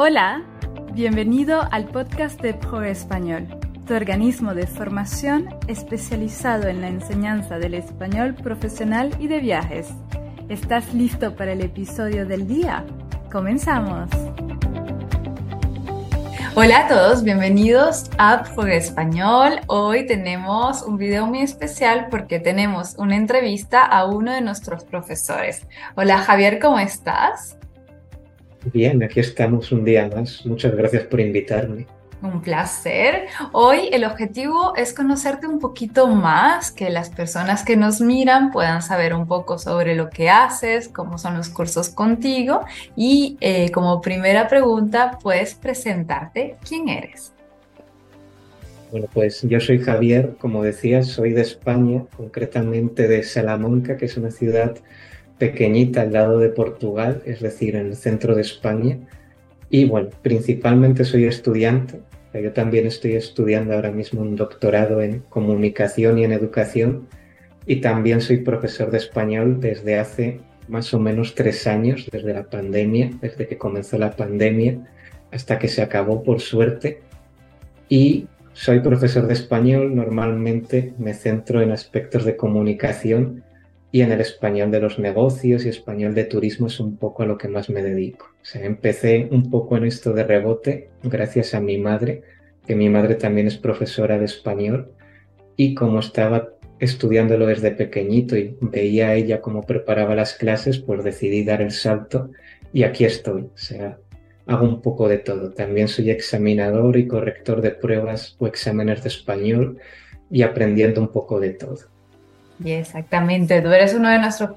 Hola, bienvenido al podcast de Pro Español, tu organismo de formación especializado en la enseñanza del español profesional y de viajes. ¿Estás listo para el episodio del día? Comenzamos. Hola a todos, bienvenidos a Pro Español. Hoy tenemos un video muy especial porque tenemos una entrevista a uno de nuestros profesores. Hola Javier, ¿cómo estás? Bien, aquí estamos un día más. Muchas gracias por invitarme. Un placer. Hoy el objetivo es conocerte un poquito más, que las personas que nos miran puedan saber un poco sobre lo que haces, cómo son los cursos contigo y eh, como primera pregunta, puedes presentarte quién eres. Bueno, pues yo soy Javier, como decías, soy de España, concretamente de Salamanca, que es una ciudad pequeñita al lado de Portugal, es decir, en el centro de España. Y bueno, principalmente soy estudiante. Yo también estoy estudiando ahora mismo un doctorado en comunicación y en educación. Y también soy profesor de español desde hace más o menos tres años, desde la pandemia, desde que comenzó la pandemia hasta que se acabó por suerte. Y soy profesor de español, normalmente me centro en aspectos de comunicación y en el español de los negocios y español de turismo es un poco a lo que más me dedico. O sea, empecé un poco en esto de rebote gracias a mi madre, que mi madre también es profesora de español y como estaba estudiándolo desde pequeñito y veía a ella cómo preparaba las clases, pues decidí dar el salto y aquí estoy. O sea, hago un poco de todo. También soy examinador y corrector de pruebas o exámenes de español y aprendiendo un poco de todo. Y exactamente, tú eres uno de nuestros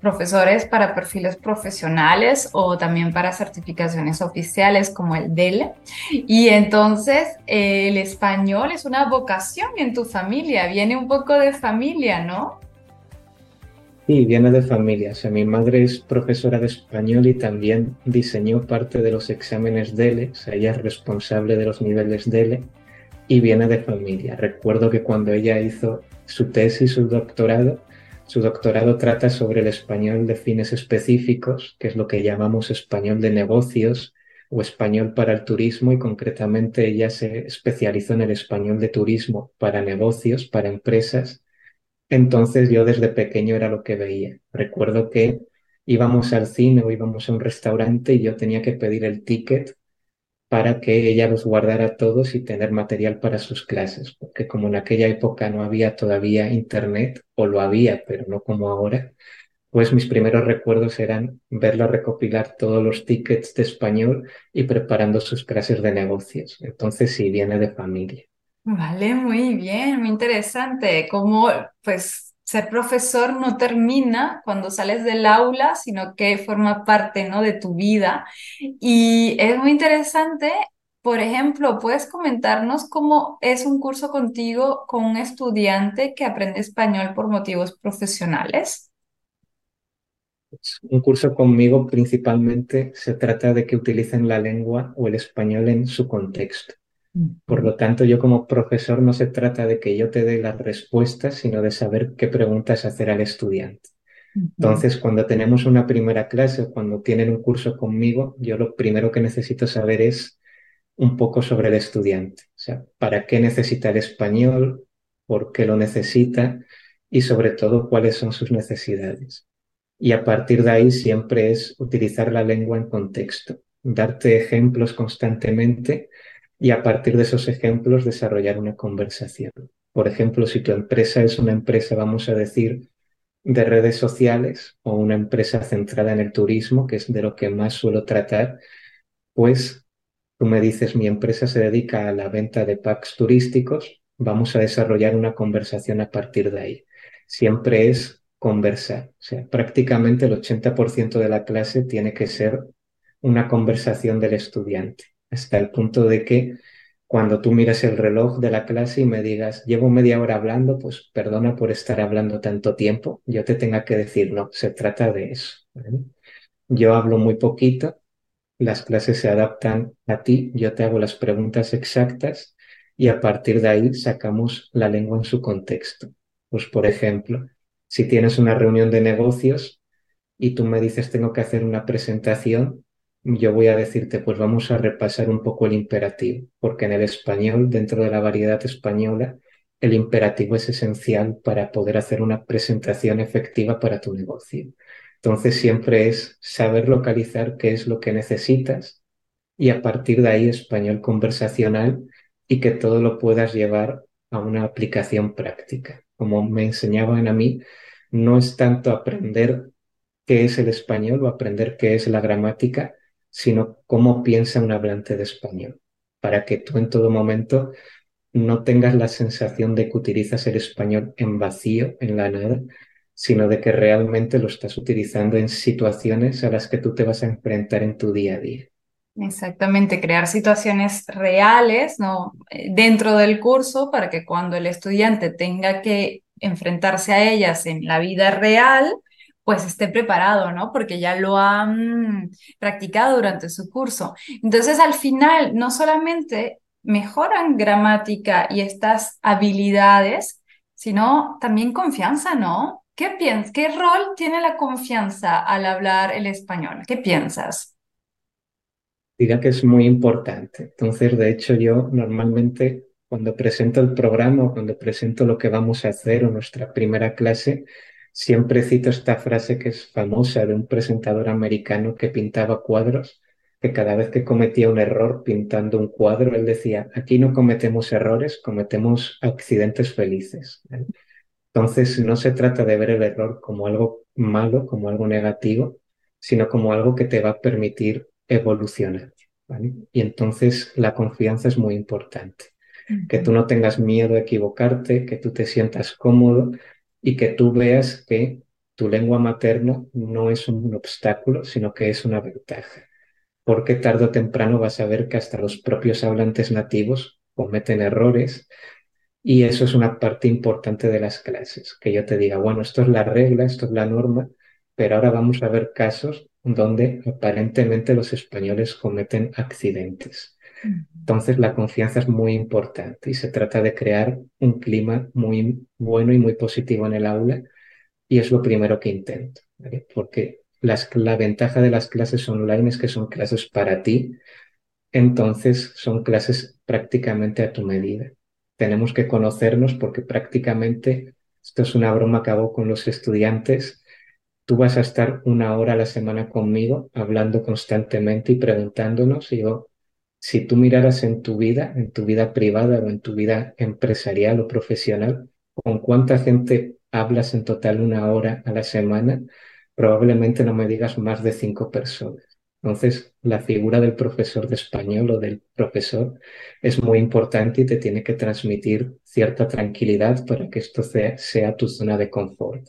profesores para perfiles profesionales o también para certificaciones oficiales como el DEL. Y entonces el español es una vocación en tu familia, viene un poco de familia, ¿no? Sí, viene de familia. O sea, mi madre es profesora de español y también diseñó parte de los exámenes DELE. O sea, ella es responsable de los niveles DELE y viene de familia. Recuerdo que cuando ella hizo su tesis, su doctorado. Su doctorado trata sobre el español de fines específicos, que es lo que llamamos español de negocios o español para el turismo y concretamente ella se especializó en el español de turismo para negocios, para empresas. Entonces yo desde pequeño era lo que veía. Recuerdo que íbamos al cine o íbamos a un restaurante y yo tenía que pedir el ticket para que ella los guardara todos y tener material para sus clases, porque como en aquella época no había todavía internet, o lo había, pero no como ahora, pues mis primeros recuerdos eran verla recopilar todos los tickets de español y preparando sus clases de negocios. Entonces sí, viene de familia. Vale, muy bien, muy interesante. Como pues ser profesor no termina cuando sales del aula, sino que forma parte ¿no? de tu vida. Y es muy interesante, por ejemplo, ¿puedes comentarnos cómo es un curso contigo con un estudiante que aprende español por motivos profesionales? Un curso conmigo principalmente se trata de que utilicen la lengua o el español en su contexto. Por lo tanto, yo como profesor no se trata de que yo te dé las respuestas, sino de saber qué preguntas hacer al estudiante. Entonces, cuando tenemos una primera clase o cuando tienen un curso conmigo, yo lo primero que necesito saber es un poco sobre el estudiante. O sea, para qué necesita el español, por qué lo necesita y sobre todo cuáles son sus necesidades. Y a partir de ahí siempre es utilizar la lengua en contexto, darte ejemplos constantemente y a partir de esos ejemplos desarrollar una conversación. Por ejemplo, si tu empresa es una empresa, vamos a decir, de redes sociales o una empresa centrada en el turismo, que es de lo que más suelo tratar, pues tú me dices, mi empresa se dedica a la venta de packs turísticos, vamos a desarrollar una conversación a partir de ahí. Siempre es conversar, o sea, prácticamente el 80% de la clase tiene que ser una conversación del estudiante hasta el punto de que cuando tú miras el reloj de la clase y me digas, llevo media hora hablando, pues perdona por estar hablando tanto tiempo, yo te tenga que decir, no, se trata de eso. Yo hablo muy poquito, las clases se adaptan a ti, yo te hago las preguntas exactas y a partir de ahí sacamos la lengua en su contexto. Pues por ejemplo, si tienes una reunión de negocios y tú me dices tengo que hacer una presentación, yo voy a decirte, pues vamos a repasar un poco el imperativo, porque en el español, dentro de la variedad española, el imperativo es esencial para poder hacer una presentación efectiva para tu negocio. Entonces siempre es saber localizar qué es lo que necesitas y a partir de ahí español conversacional y que todo lo puedas llevar a una aplicación práctica. Como me enseñaban a mí, no es tanto aprender qué es el español o aprender qué es la gramática, sino cómo piensa un hablante de español, para que tú en todo momento no tengas la sensación de que utilizas el español en vacío, en la nada, sino de que realmente lo estás utilizando en situaciones a las que tú te vas a enfrentar en tu día a día. Exactamente, crear situaciones reales ¿no? Eh, dentro del curso para que cuando el estudiante tenga que enfrentarse a ellas en la vida real, pues esté preparado, ¿no? Porque ya lo han practicado durante su curso. Entonces, al final, no solamente mejoran gramática y estas habilidades, sino también confianza, ¿no? ¿Qué piensas? ¿Qué rol tiene la confianza al hablar el español? ¿Qué piensas? Diría que es muy importante. Entonces, de hecho, yo normalmente cuando presento el programa o cuando presento lo que vamos a hacer o nuestra primera clase, siempre cito esta frase que es famosa de un presentador americano que pintaba cuadros, que cada vez que cometía un error pintando un cuadro, él decía, aquí no cometemos errores, cometemos accidentes felices. Entonces, no se trata de ver el error como algo malo, como algo negativo, sino como algo que te va a permitir evolucionar. Y entonces la confianza es muy importante. Que tú no tengas miedo a equivocarte, que tú te sientas cómodo y que tú veas que tu lengua materna no es un obstáculo, sino que es una ventaja. Porque tarde o temprano vas a ver que hasta los propios hablantes nativos cometen errores y eso es una parte importante de las clases, que yo te diga, bueno, esto es la regla, esto es la norma, pero ahora vamos a ver casos donde aparentemente los españoles cometen accidentes. Entonces la confianza es muy importante y se trata de crear un clima muy bueno y muy positivo en el aula y es lo primero que intento, porque la ventaja de las clases online es que son clases para ti, entonces son clases prácticamente a tu medida. Tenemos que conocernos porque prácticamente, esto es una broma que hago con los estudiantes, tú vas a estar una hora a la semana conmigo hablando constantemente y preguntándonos, y yo, si tú miraras en tu vida, en tu vida privada o en tu vida empresarial o profesional, con cuánta gente hablas en total una hora a la semana, probablemente no me digas más de cinco personas. Entonces, la figura del profesor de español o del profesor es muy importante y te tiene que transmitir cierta tranquilidad para que esto sea, tu zona de confort.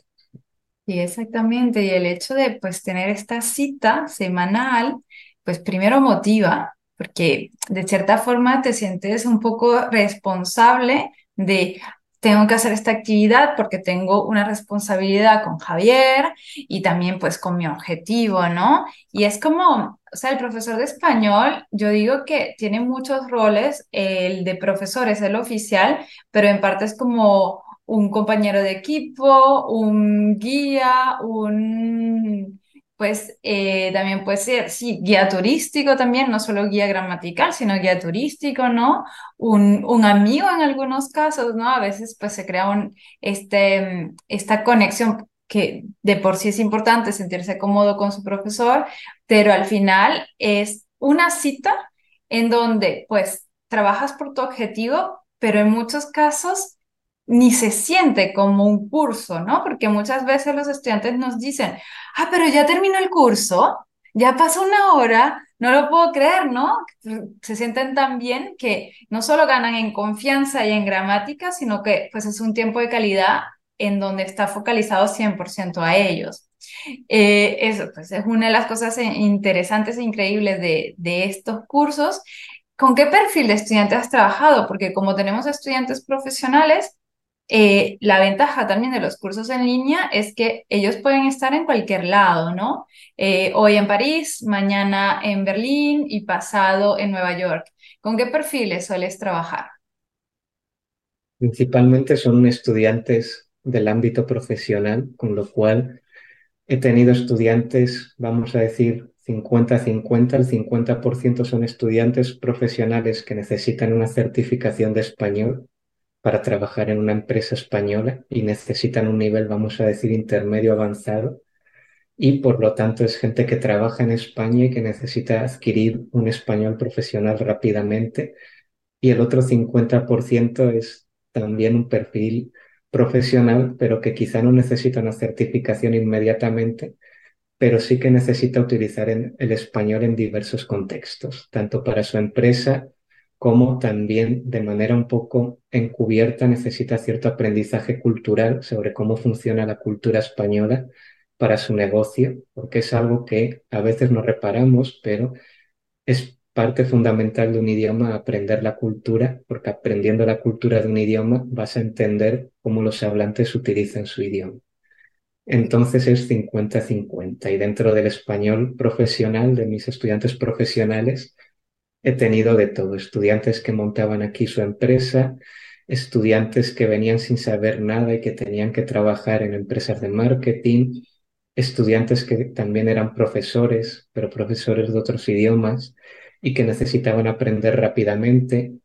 Sí, exactamente. Y el hecho de pues tener esta cita semanal, pues primero motiva, porque de cierta forma te sientes un poco responsable de, tengo que hacer esta actividad porque tengo una responsabilidad con Javier y también pues con mi objetivo, ¿no? Y es como, o sea, el profesor de español, yo digo que tiene muchos roles, el de profesor es el oficial, pero en parte es como un compañero de equipo, un guía, un pues eh, también puede ser, guía turístico también, no solo guía gramatical, sino guía turístico, ¿no? Un, un amigo en algunos casos, ¿no? A veces pues se crea un, este, esta conexión que de por sí es importante sentirse cómodo con su profesor, pero al final es una cita en donde pues trabajas por tu objetivo, pero en muchos casos ni se siente como un curso, ¿no? Porque muchas veces los estudiantes nos dicen, ah, pero ya terminó el curso, ya pasó una hora, no lo puedo creer, ¿no? Se sienten tan bien que no solo ganan en confianza y en gramática, sino que pues es un tiempo de calidad en donde está focalizado 100% a ellos. Eh, eso pues es una de las cosas interesantes e increíbles de, de estos cursos. ¿Con qué perfil de estudiante has trabajado? Porque como tenemos estudiantes profesionales, eh, la ventaja también de los cursos en línea es que ellos pueden estar en cualquier lado, ¿no? Eh, hoy en París, mañana en Berlín y pasado en Nueva York. ¿Con qué perfiles sueles trabajar? Principalmente son estudiantes del ámbito profesional, con lo cual he tenido estudiantes, vamos a decir, 50-50, el 50% son estudiantes profesionales que necesitan una certificación de español para trabajar en una empresa española y necesitan un nivel, vamos a decir, intermedio avanzado. Y por lo tanto es gente que trabaja en España y que necesita adquirir un español profesional rápidamente. Y el otro 50% es también un perfil profesional, pero que quizá no necesita una certificación inmediatamente, pero sí que necesita utilizar el español en diversos contextos, tanto para su empresa como también de manera un poco encubierta necesita cierto aprendizaje cultural sobre cómo funciona la cultura española para su negocio, porque es algo que a veces no reparamos, pero es parte fundamental de un idioma aprender la cultura, porque aprendiendo la cultura de un idioma vas a entender cómo los hablantes utilizan su idioma. Entonces es 50-50 y dentro del español profesional de mis estudiantes profesionales he tenido de todo, estudiantes que montaban aquí su empresa, estudiantes que venían sin saber nada y que tenían que trabajar en empresas de marketing, estudiantes que también eran profesores, pero profesores de otros idiomas y que necesitaban aprender rápidamente,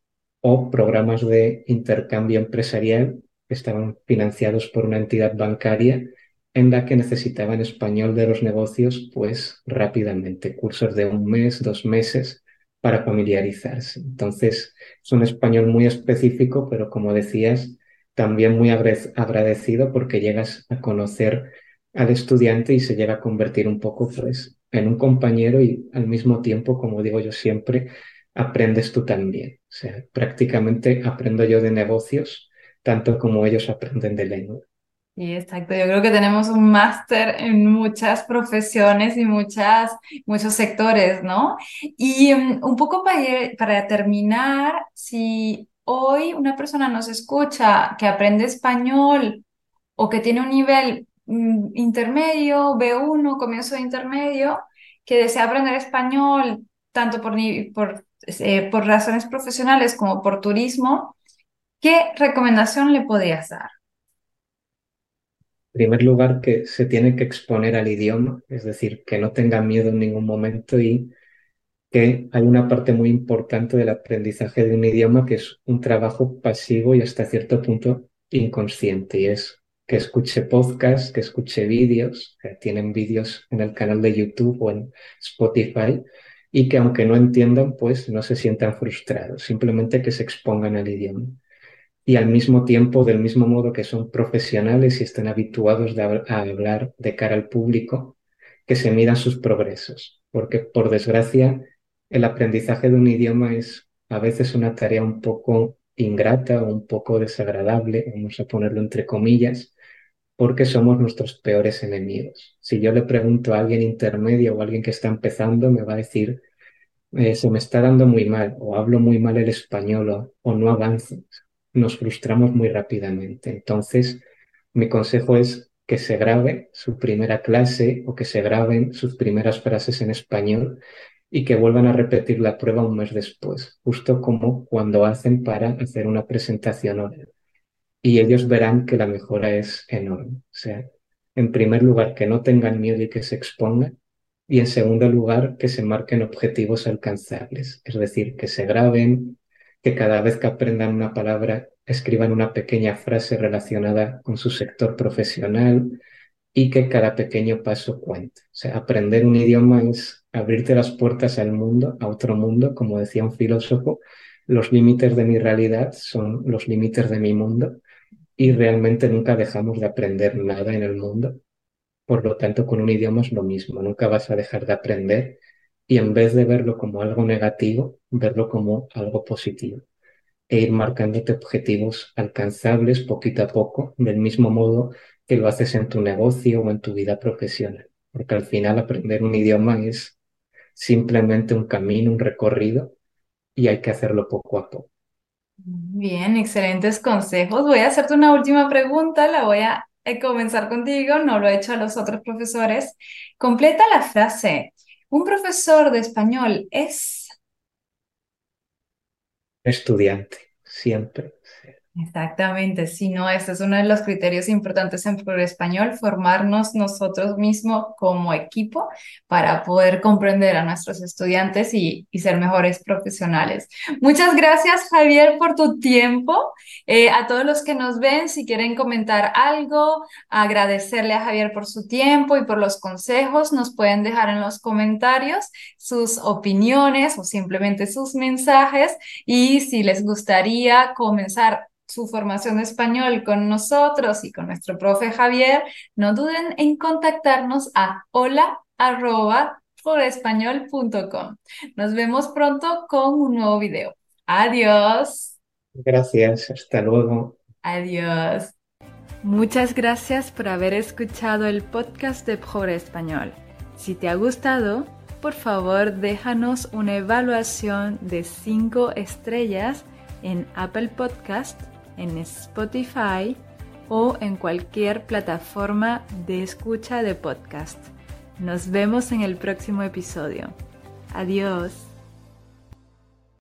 o programas de intercambio empresarial que estaban financiados por una entidad bancaria en la que necesitaban español de los negocios pues rápidamente, cursos de un mes, dos meses para familiarizarse. Entonces, es un español muy específico, pero como decías, también muy agradecido porque llegas a conocer al estudiante y se llega a convertir un poco pues, en un compañero y al mismo tiempo, como digo yo siempre, aprendes tú también. O sea, prácticamente aprendo yo de negocios tanto como ellos aprenden de lengua. Sí, exacto. Yo creo que tenemos un máster en muchas profesiones y muchas, muchos sectores, ¿no? Y um, un poco para, para terminar, si hoy una persona nos escucha que aprende español o que tiene un nivel mm, intermedio, B1, comienzo de intermedio, que desea aprender español tanto por, por, eh, por razones profesionales como por turismo, ¿qué recomendación le podrías dar? Primer lugar, que se tiene que exponer al idioma, es decir, que no tenga miedo en ningún momento y que hay una parte muy importante del aprendizaje de un idioma que es un trabajo pasivo y hasta cierto punto inconsciente, y es que escuche podcasts, que escuche vídeos, que tienen vídeos en el canal de YouTube o en Spotify, y que aunque no entiendan, pues no se sientan frustrados, simplemente que se expongan al idioma y al mismo tiempo, del mismo modo que son profesionales y están habituados a hablar de cara al público, que se midan sus progresos, porque por desgracia el aprendizaje de un idioma es a veces una tarea un poco ingrata o un poco desagradable, vamos a ponerlo entre comillas, porque somos nuestros peores enemigos. Si yo le pregunto a alguien intermedio o a alguien que está empezando, me va a decir, eh, se me está dando muy mal, o hablo muy mal el español, o, o no avanzo nos frustramos muy rápidamente. Entonces, mi consejo es que se grabe su primera clase o que se graben sus primeras frases en español y que vuelvan a repetir la prueba un mes después, justo como cuando hacen para hacer una presentación oral. Y ellos verán que la mejora es enorme. O sea, en primer lugar, que no tengan miedo y que se expongan. Y en segundo lugar, que se marquen objetivos alcanzables. Es decir, que se graben, que cada vez que aprendan una palabra escriban una pequeña frase relacionada con su sector profesional y que cada pequeño paso cuente. O sea, aprender un idioma es abrirte las puertas al mundo, a otro mundo, como decía un filósofo, los límites de mi realidad son los límites de mi mundo y realmente nunca dejamos de aprender nada en el mundo. Por lo tanto, con un idioma es lo mismo, nunca vas a dejar de aprender y en vez de verlo como algo negativo, verlo como algo positivo e ir marcándote objetivos alcanzables poquito a poco, del mismo modo que lo haces en tu negocio o en tu vida profesional, porque al final aprender un idioma es simplemente un camino, un recorrido y hay que hacerlo poco a poco. Bien, excelentes consejos. Voy a hacerte una última pregunta, la voy a comenzar contigo, no lo he hecho a los otros profesores. Completa la frase. Un profesor de español es... Estudiante, siempre. Exactamente, si no, este es uno de los criterios importantes en Progreso Español, formarnos nosotros mismos como equipo para poder comprender a nuestros estudiantes y, y ser mejores profesionales. Muchas gracias, Javier, por tu tiempo. Eh, a todos los que nos ven, si quieren comentar algo, agradecerle a Javier por su tiempo y por los consejos, nos pueden dejar en los comentarios sus opiniones o simplemente sus mensajes y si les gustaría comenzar su formación de español con nosotros y con nuestro profe Javier, no duden en contactarnos a hola arroba Nos vemos pronto con un nuevo video. Adiós. Gracias, hasta luego. Adiós. Muchas gracias por haber escuchado el podcast de Pobre Español. Si te ha gustado, por favor déjanos una evaluación de 5 estrellas en Apple Podcast en Spotify o en cualquier plataforma de escucha de podcast. Nos vemos en el próximo episodio. Adiós.